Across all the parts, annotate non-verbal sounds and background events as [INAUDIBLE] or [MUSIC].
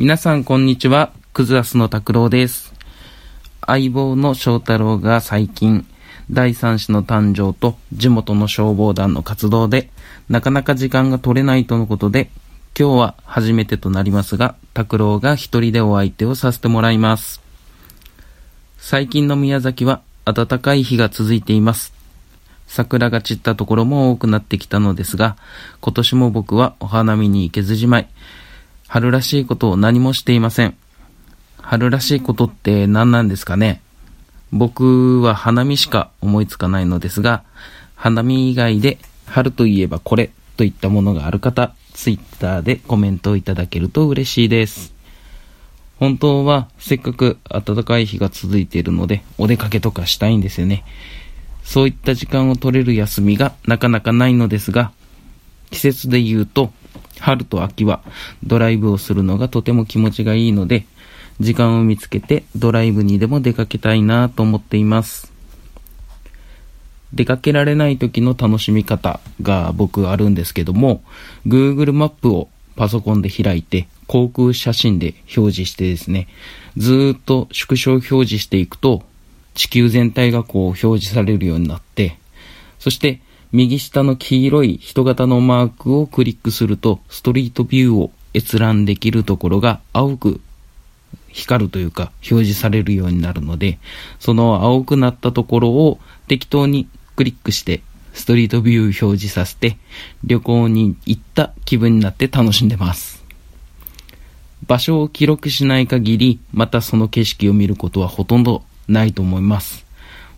皆さんこんにちは、クズアスの拓郎です。相棒の翔太郎が最近、第三子の誕生と地元の消防団の活動で、なかなか時間が取れないとのことで、今日は初めてとなりますが、拓郎が一人でお相手をさせてもらいます。最近の宮崎は暖かい日が続いています。桜が散ったところも多くなってきたのですが、今年も僕はお花見に行けずじまい、春らしいことを何もしていません。春らしいことって何なんですかね僕は花見しか思いつかないのですが、花見以外で春といえばこれといったものがある方、ツイッターでコメントをいただけると嬉しいです。本当はせっかく暖かい日が続いているのでお出かけとかしたいんですよね。そういった時間を取れる休みがなかなかないのですが、季節で言うと春と秋はドライブをするのがとても気持ちがいいので、時間を見つけてドライブにでも出かけたいなと思っています。出かけられない時の楽しみ方が僕あるんですけども、Google マップをパソコンで開いて航空写真で表示してですね、ずっと縮小表示していくと地球全体がこう表示されるようになって、そして右下の黄色い人型のマークをクリックするとストリートビューを閲覧できるところが青く光るというか表示されるようになるので、その青くなったところを適当にクリックしてストリートビュー表示させて旅行に行った気分になって楽しんでます。場所を記録しない限り、またその景色を見ることはほとんどないと思います。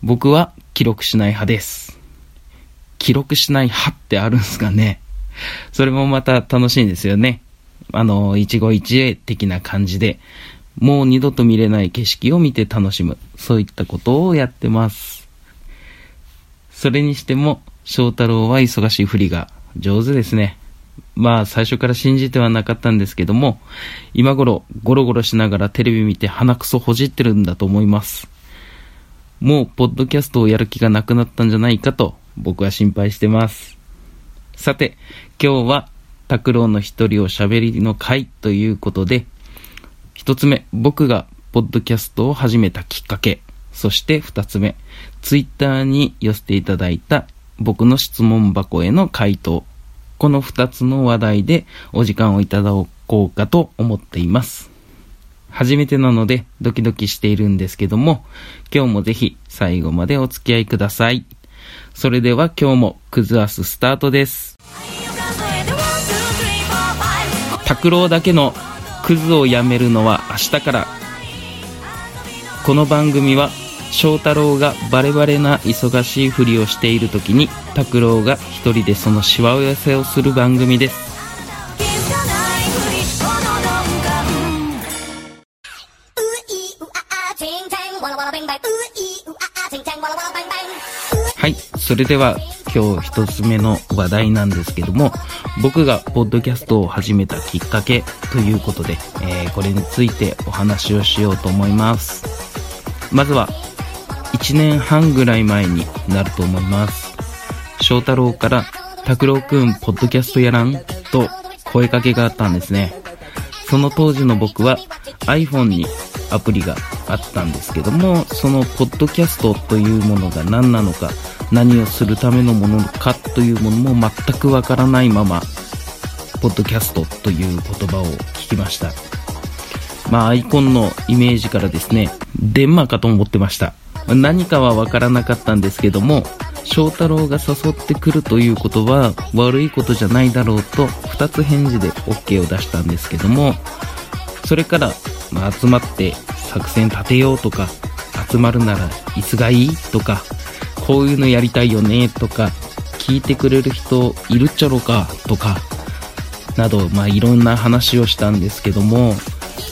僕は記録しない派です。記録しない派ってあるんすかねそれもまた楽しいんですよね。あの、一期一会的な感じで、もう二度と見れない景色を見て楽しむ。そういったことをやってます。それにしても、翔太郎は忙しいふりが上手ですね。まあ、最初から信じてはなかったんですけども、今頃ゴロゴロしながらテレビ見て鼻くそほじってるんだと思います。もう、ポッドキャストをやる気がなくなったんじゃないかと、僕は心配してます。さて、今日は、拓郎の一人を喋りの会ということで、一つ目、僕がポッドキャストを始めたきっかけ。そして二つ目、ツイッターに寄せていただいた僕の質問箱への回答。この二つの話題でお時間をいただこうかと思っています。初めてなのでドキドキしているんですけども、今日もぜひ最後までお付き合いください。それでは今日もクズアススタートです。拓郎だけのクズをやめるのは明日から。この番組は翔太郎がバレバレな忙しいふりをしている時に拓郎が一人でそのしわ寄せをする番組です。それでは今日一つ目の話題なんですけども、僕がポッドキャストを始めたきっかけということで、えーこれについてお話をしようと思います。まずは、1年半ぐらい前になると思います。翔太郎から、拓郎くん、ポッドキャストやらんと声かけがあったんですね。その当時の僕は iPhone にアプリがあったんですけども、そのポッドキャストというものが何なのか、何をするためのものかというものも全くわからないまま、ポッドキャストという言葉を聞きました。まあ、アイコンのイメージからですね、電話かと思ってました。何かはわからなかったんですけども、翔太郎が誘ってくるということは悪いことじゃないだろうと、二つ返事で OK を出したんですけども、それから、まあ、集まって作戦立てようとか、集まるならいつがいいとか、こういうのやりたいよねとか、聞いてくれる人いるっちゃろうかとか、など、まあ、いろんな話をしたんですけども、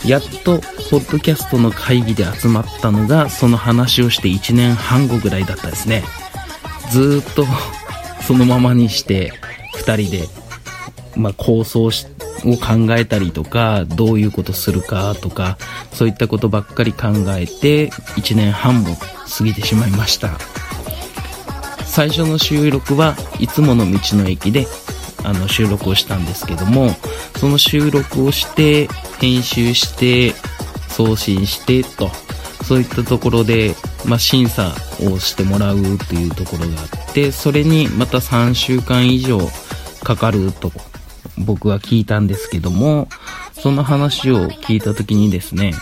やっと、ポッドキャストの会議で集まったのが、その話をして1年半後ぐらいだったですね。ずっと、[LAUGHS] そのままにして、2人で、まあ、構想しを考えたりとか、どういうことするかとか、そういったことばっかり考えて、1年半も過ぎてしまいました。最初の収録はいつもの道の駅で、あの収録をしたんですけども、その収録をして、編集して、送信してと、そういったところで、まあ、審査をしてもらうというところがあって、それにまた3週間以上かかると僕は聞いたんですけども、その話を聞いた時にですね、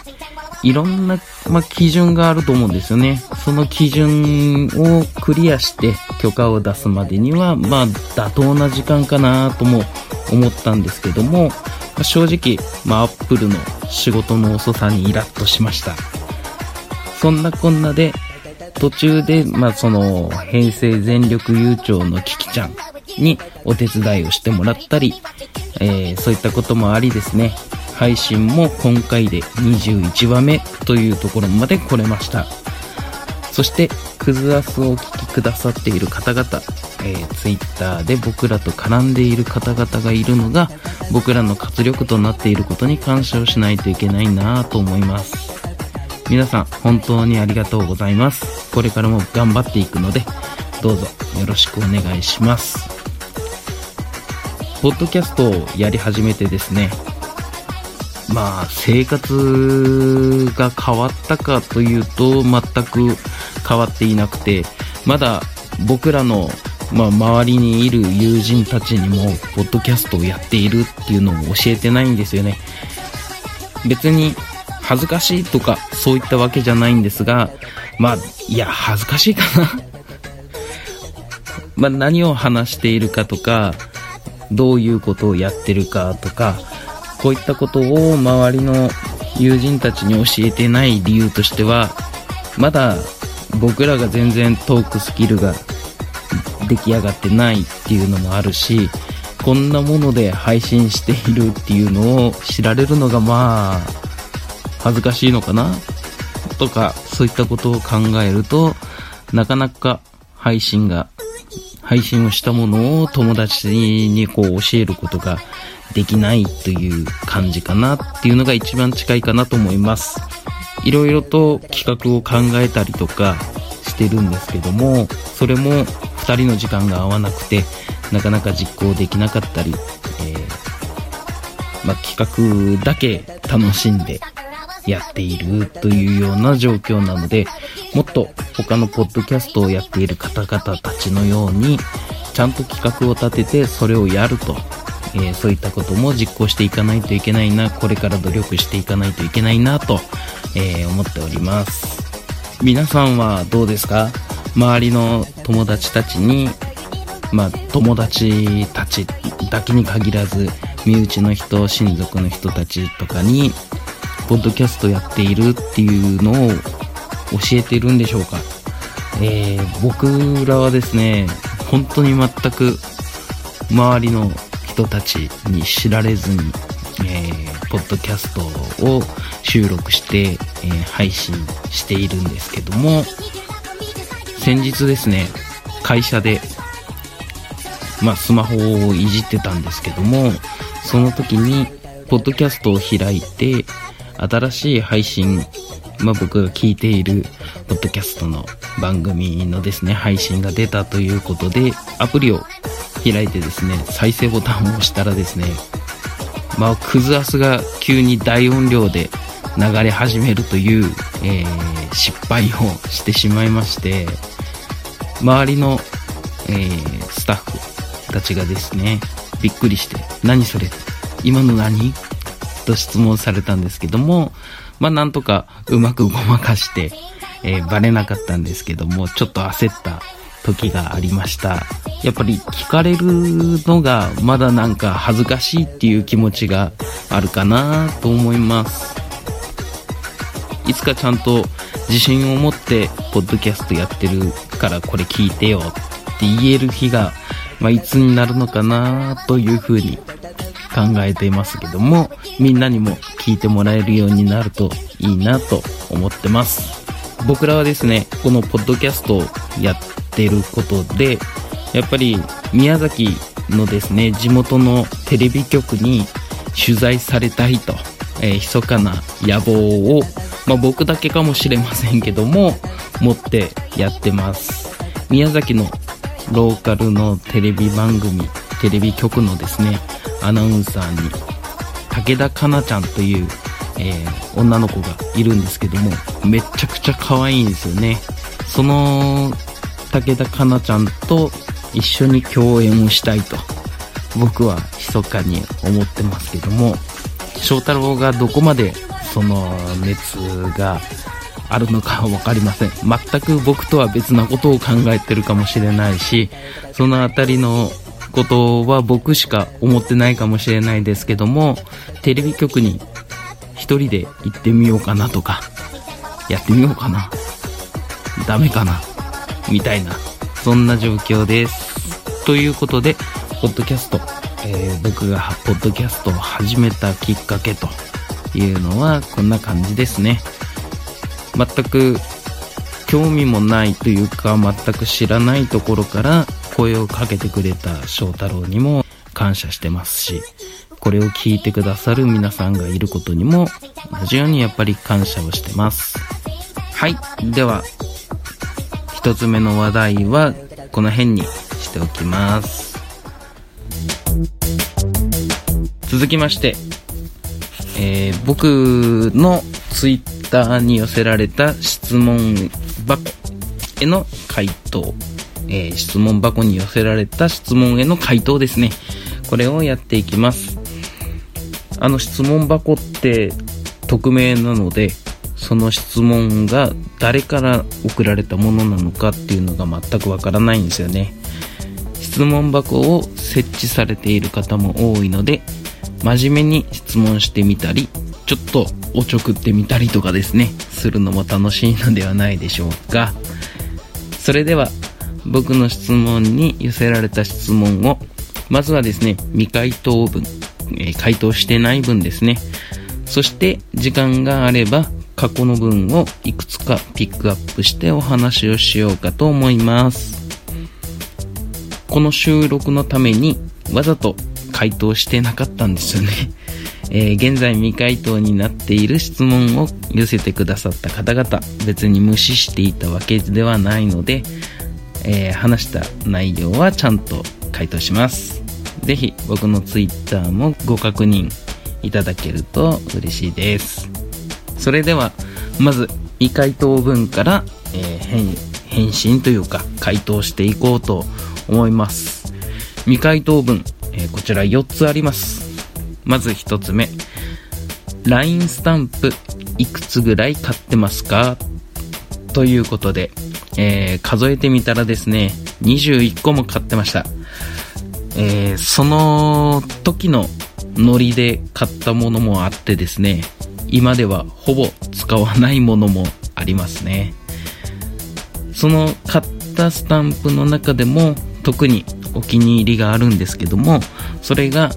いろんな、まあ、基準があると思うんですよね。その基準をクリアして許可を出すまでには、まあ、妥当な時間かなとも思ったんですけども、まあ、正直、まあ、アップルの仕事の遅さにイラッとしました。そんなこんなで、途中で、まあ、その、平成全力悠長のキキちゃんにお手伝いをしてもらったり、えー、そういったこともありですね、配信も今回で21話目というところまで来れました。そして、クズアスをお聞きくださっている方々、えー、Twitter で僕らと絡んでいる方々がいるのが、僕らの活力となっていることに感謝をしないといけないなぁと思います。皆さん、本当にありがとうございます。これからも頑張っていくので、どうぞよろしくお願いします。ポッドキャストをやり始めてですね、まあ、生活が変わったかというと、全く変わっていなくて、まだ僕らの、まあ、周りにいる友人たちにも、ポッドキャストをやっているっていうのを教えてないんですよね。別に、恥ずかしいとか、そういったわけじゃないんですが、まあ、いや、恥ずかしいかな [LAUGHS] まあ、何を話しているかとか、どういうことをやってるかとか、こういったことを周りの友人たちに教えてない理由としては、まだ僕らが全然トークスキルが出来上がってないっていうのもあるし、こんなもので配信しているっていうのを知られるのがまあ、恥ずかしいのかなとか、そういったことを考えると、なかなか配信が配信をしたものを友達にこう教えることができないという感じかなっていうのが一番近いかなと思います。いろいろと企画を考えたりとかしてるんですけども、それも2人の時間が合わなくて、なかなか実行できなかったり、えー、まあ、企画だけ楽しんでやっているというような状況なので、もっと他のポッドキャストをやっている方々たちのように、ちゃんと企画を立ててそれをやると、えー、そういったことも実行していかないといけないな、これから努力していかないといけないなと、えー、思っております。皆さんはどうですか？周りの友達たちに、まあ、友達たちだけに限らず、身内の人、親族の人たちとかに、ポッドキャストやっているっていうのを教えてるんでしょうか。えー、僕らはですね、本当に全く周りの人たちに知られずに、えー、ポッドキャストを収録して、えー、配信しているんですけども、先日ですね、会社で、まあ、スマホをいじってたんですけども、その時に、ポッドキャストを開いて、新しい配信、まあ、僕が聞いているポッドキャストの番組のですね、配信が出たということで、アプリを開いてですね、再生ボタンを押したらですね、まあ、クズアスが急に大音量で流れ始めるという、えー、失敗をしてしまいまして、周りの、えー、スタッフたちがですね、びっくりして、何それ今の何？と質問されたんですけども、まあなんとかうまくごまかして、えー、バレなかったんですけども、ちょっと焦った時がありました。やっぱり聞かれるのがまだなんか恥ずかしいっていう気持ちがあるかなと思います。いつかちゃんと自信を持ってポッドキャストやってるからこれ聞いてよって言える日が、まあ、いつになるのかなというふうに考えていますけども、みんなにも聞いてもらえるようになるといいなと思ってます。僕らはですね、このポッドキャストをやってることで、やっぱり宮崎のですね、地元のテレビ局に取材されたいと、えー、密かな野望を、まあ、僕だけかもしれませんけども、持ってやってます。宮崎のローカルのテレビ番組テレビ局のですね、アナウンサーに、武田かなちゃんという、えー、女の子がいるんですけども、めちゃくちゃ可愛いんですよね。その、武田かなちゃんと一緒に共演をしたいと、僕は密かに思ってますけども、翔太郎がどこまでその熱があるのかは分かりません。全く僕とは別なことを考えてるかもしれないし、そのあたりのことは僕しか思ってないかもしれないですけども、テレビ局に一人で行ってみようかなとか、やってみようかな。ダメかな。みたいな、そんな状況です。ということで、ポッドキャスト、えー、僕がポッドキャストを始めたきっかけというのはこんな感じですね。全く興味もないというか全く知らないところから声をかけてくれた翔太郎にも感謝してますし、これを聞いてくださる皆さんがいることにも同じようにやっぱり感謝をしてます。はい。では、一つ目の話題はこの辺にしておきます。続きまして、えー、僕のツイッターに寄せられた質問箱への回答、えー、質問箱に寄せられた質問への回答ですね。これをやっていきます。あの質問箱って匿名なので、その質問が誰から送られたものなのかっていうのが全くわからないんですよね。質問箱を設置されている方も多いので、真面目に質問してみたり、ちょっとおちょくってみたりとかですね、するのも楽しいのではないでしょうか。それでは、僕の質問に寄せられた質問を、まずはですね、未回答文、えー、回答してない文ですね。そして、時間があれば、過去の文をいくつかピックアップしてお話をしようかと思います。この収録のためにわざと回答してなかったんですよね。[LAUGHS] えー、現在未回答になっている質問を寄せてくださった方々、別に無視していたわけではないので、えー、話した内容はちゃんと回答します。ぜひ僕の Twitter もご確認いただけると嬉しいです。それでは、まず未回答文から、えー、返信というか回答していこうと思います。未回答文、えー、こちら4つあります。まず1つ目。LINE スタンプいくつぐらい買ってますか？ということで、えー、数えてみたらですね、21個も買ってました。えー、その時のノリで買ったものもあってですね、今ではほぼ使わないものもありますね。その買ったスタンプの中でも特にお気に入りがあるんですけども、それが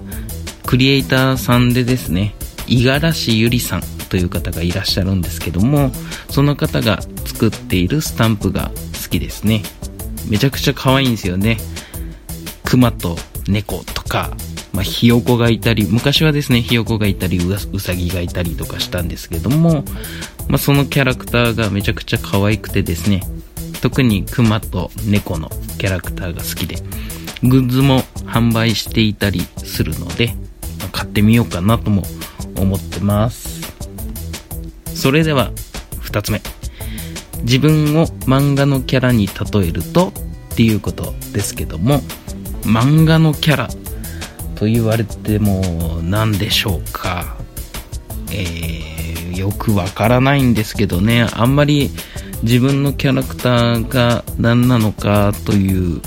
クリエイターさんでですね、五十嵐ゆりさんという方がいらっしゃるんですけども、その方が作っているスタンプが好きですね。めちゃくちゃ可愛いんですよね。熊と猫とか、まあ、ひよこがいたり、昔はですね、ひよこがいたりう、さぎがいたりとかしたんですけども、まあ、そのキャラクターがめちゃくちゃ可愛くてですね、特に熊と猫のキャラクターが好きで、グッズも販売していたりするので、買ってみようかなとも思ってます。それでは、二つ目。自分を漫画のキャラに例えるとっていうことですけども、漫画のキャラと言われても何でしょうか。えー、よくわからないんですけどね、あんまり自分のキャラクターが何なのかという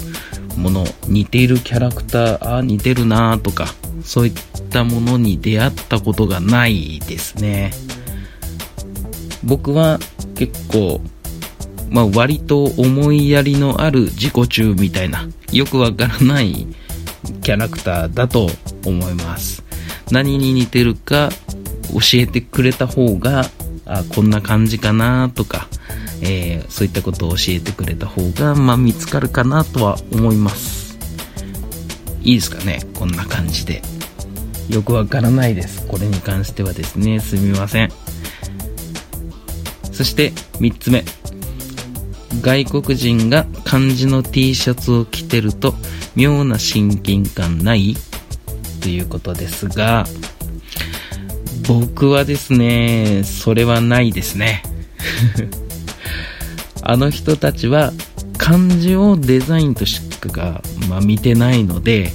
もの、似ているキャラクター、あ、似てるなとか、そういったものに出会ったことがないですね。僕は結構、まあ割と思いやりのある自己中みたいな、よくわからないキャラクターだと思います。何に似てるか教えてくれた方が、あ、こんな感じかなとか、えー、そういったことを教えてくれた方が、まあ見つかるかなとは思います。いいですかねこんな感じで。よくわからないです。これに関してはですね、すみません。そして3つ目。外国人が漢字の T シャツを着てると妙な親近感ない？ということですが、僕はですね、それはないですね。[LAUGHS] あの人たちは漢字をデザインとしか、まあ、見てないので、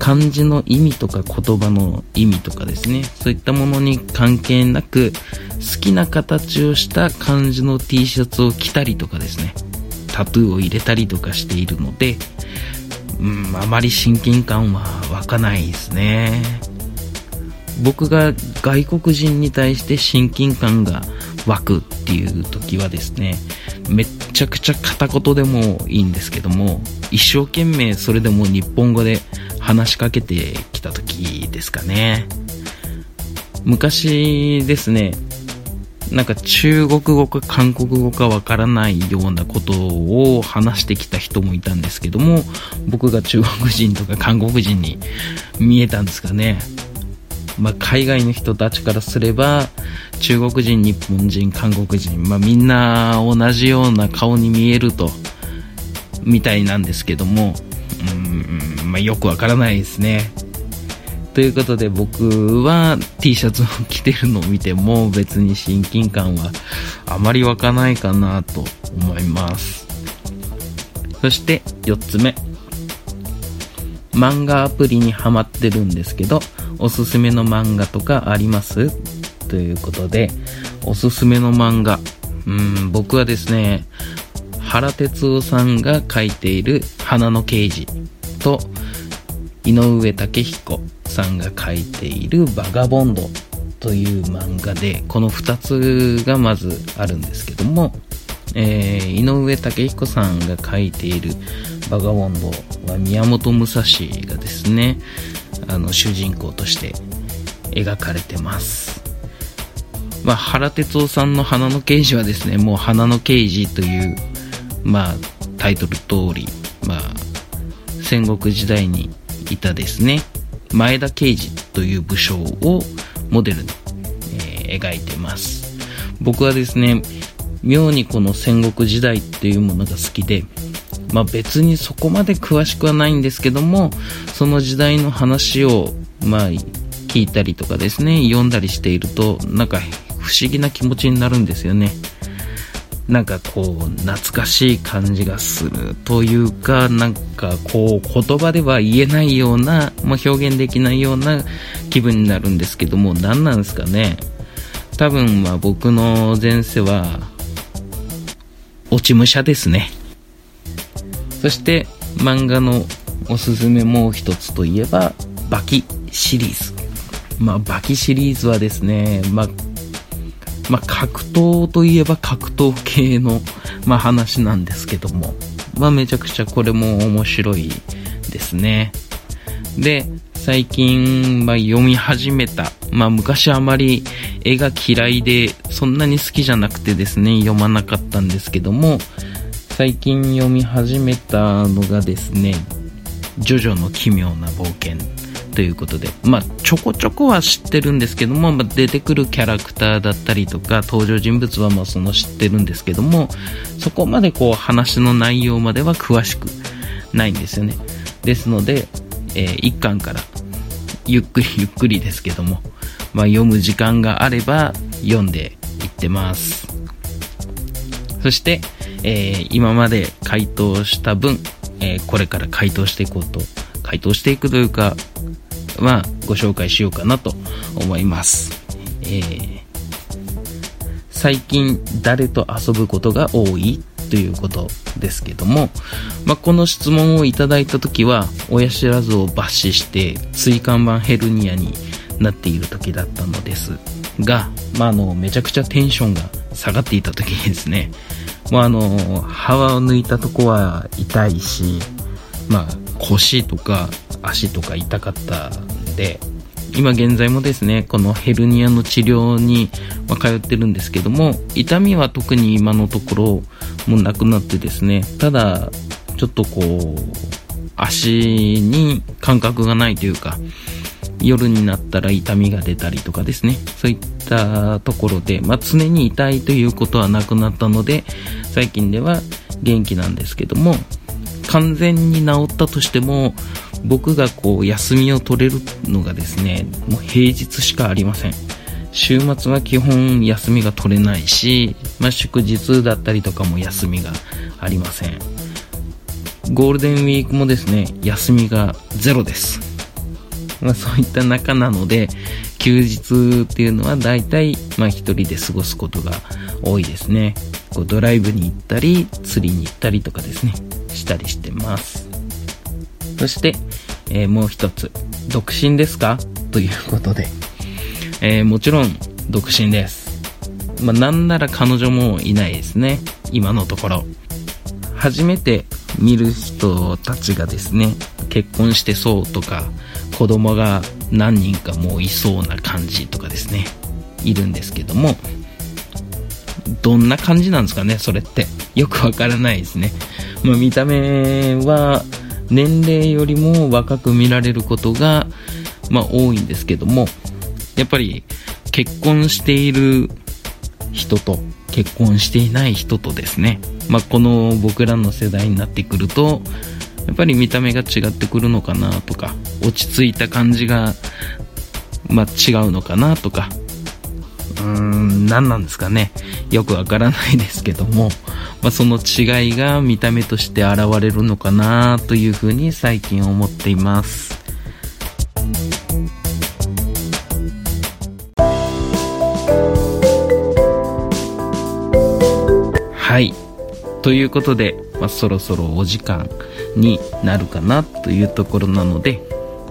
漢字の意味とか言葉の意味とかですね、そういったものに関係なく、好きな形をした漢字の T シャツを着たりとかですね、タトゥーを入れたりとかしているので、うん、あまり親近感は湧かないですね。僕が外国人に対して親近感が湧くっていう時はですね、めっちゃくちゃ片言でもいいんですけども、一生懸命それでも日本語で話しかけてきた時ですかね。昔ですね、なんか中国語か韓国語かわからないようなことを話してきた人もいたんですけども、僕が中国人とか韓国人に見えたんですかね。まあ、海外の人たちからすれば、中国人、日本人、韓国人、まあ、みんな同じような顔に見えると、みたいなんですけども、うん、まあ、よくわからないですね。ということで僕は T シャツを着てるのを見ても別に親近感はあまり湧かないかなと思います。そして4つ目。漫画アプリにハマってるんですけど、おすすめの漫画とかあります？ということで、おすすめの漫画。うん、僕はですね、原哲夫さんが書いている花の刑事と、井上武彦さんが書いているバガボンドという漫画で、この2つがまずあるんですけども、えー、井上武彦さんが書いているバガボンドは宮本武蔵がですね、あの主人公として描かれてます。まあ、原哲夫さんの花の刑事はですね、もう花の刑事という、まあ、タイトル通り、まあ、戦国時代にいたですね、前田刑事という武将をモデルに、えー、描いてます。僕はですね、妙にこの戦国時代っていうものが好きで、まあ別にそこまで詳しくはないんですけども、その時代の話を、まあ聞いたりとかですね、読んだりしていると、なんか不思議な気持ちになるんですよね。なんかこう、懐かしい感じがするというか、なんかこう、言葉では言えないような、まあ、表現できないような気分になるんですけども、何なんですかね？多分、まあ僕の前世は、落ち武者ですね。そして漫画のおすすめもう一つといえば、バキシリーズ。まあ、バキシリーズはですね、まあ、まあ、格闘といえば格闘系の、まあ、話なんですけども、まあ、めちゃくちゃこれも面白いですね。で、最近、ま、読み始めた。まあ、昔あまり絵が嫌いで、そんなに好きじゃなくてですね、読まなかったんですけども、最近読み始めたのがですね、ジョジョの奇妙な冒険ということで、まあ、ちょこちょこは知ってるんですけども、まあ、出てくるキャラクターだったりとか、登場人物はまあその知ってるんですけども、そこまでこう話の内容までは詳しくないんですよね。ですので、えー、1巻からゆっくり [LAUGHS] ゆっくりですけども、まあ、読む時間があれば読んでいってます。そして、えー、今まで回答した分、えー、これから回答していこうと、回答していくというか、まあ、ご紹介しようかなと思います。えー、最近誰と遊ぶことが多いということですけども、まあ、この質問をいただいた時は、親知らずを抜歯して、椎間板ヘルニアになっている時だったのですが、まあ、あの、めちゃくちゃテンションが下がっていた時にですね、まあ、あの、歯を抜いたとこは痛いし、まあ、腰とか足とか痛かったんで、今現在もですね、このヘルニアの治療に、ま通ってるんですけども、痛みは特に今のところもうなくなってですね、ただ、ちょっとこう、足に感覚がないというか、夜になったら痛みが出たりとかですね、そういったところで、まあ、常に痛いということはなくなったので、最近では元気なんですけども完全に治ったとしても僕がこう休みを取れるのがですねもう平日しかありません。週末は基本休みが取れないし、まあ、祝日だったりとかも休みがありません。ゴールデンウィークもですね休みがゼロです。まあ、そういった中なので、休日っていうのは大体、まあ一人で過ごすことが多いですね。こうドライブに行ったり、釣りに行ったりとかですね、たりしてます。そして、えー、もう一つ、独身ですか？ということで、えー、もちろん独身です。まあ、なんなら彼女もいないですね。今のところ。初めて見る人たちがですね、結婚してそうとか、子供が何人かもういそうな感じとかですね、いるんですけども、どんな感じなんですかね、それって。よくわからないですね。まあ、見た目は年齢よりも若く見られることが、まあ、多いんですけども、やっぱり結婚している人と結婚していない人とですね、まあ、この僕らの世代になってくると、やっぱり見た目が違ってくるのかなとか、落ち着いた感じが、まあ、違うのかなとか、うん、何なんですかね。よくわからないですけども、まあ、その違いが見た目として現れるのかなというふうに最近思っています。はい。ということで、まあ、そろそろお時間になるかなというところなので、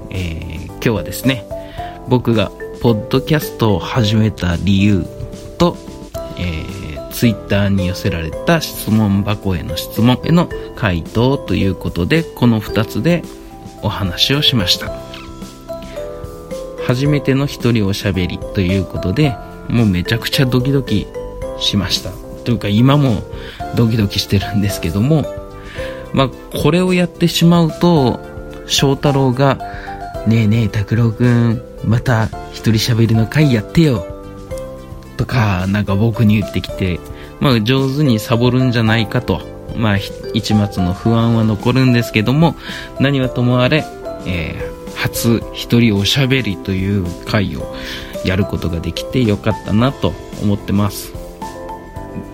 えー、今日はですね、僕がポッドキャストを始めた理由と、えー、ツイッターに寄せられた質問箱への質問への回答ということで、この2つでお話をしました。初めての一人おしゃべりということで、もうめちゃくちゃドキドキしました。というか今もドキドキしてるんですけども、まあ、これをやってしまうと、翔太郎が、ねえねえ、拓郎くん、また一人喋りの回やってよ。とか、なんか僕に言ってきて、まあ、上手にサボるんじゃないかと、まあ、一末の不安は残るんですけども、何はともあれ、えー、初一人おしゃべりという回をやることができてよかったなと思ってます。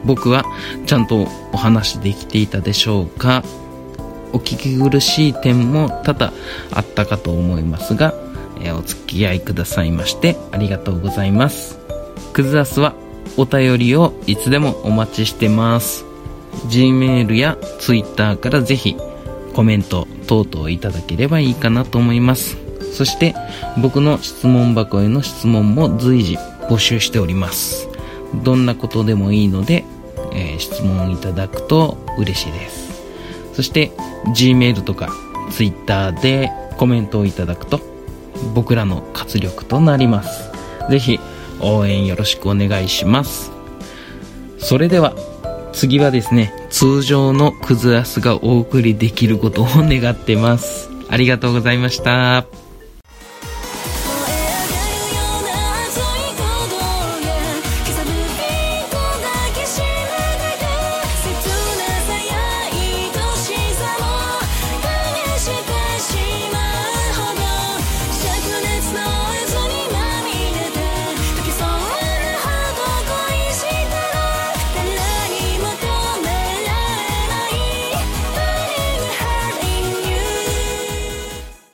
僕はちゃんとお話できていたでしょうかお聞き苦しい点も多々あったかと思いますが、えお付き合いくださいましてありがとうございます。クズアスはお便りをいつでもお待ちしてます。Gmail や Twitter からぜひコメント等々いただければいいかなと思います。そして僕の質問箱への質問も随時募集しております。どんなことでもいいので、えー、質問いただくと嬉しいです。そして Gmail とか Twitter でコメントをいただくと僕らの活力となります。ぜひ応援よろしくお願いします。それでは次はですね、通常のクズアスがお送りできることを願ってます。ありがとうございました。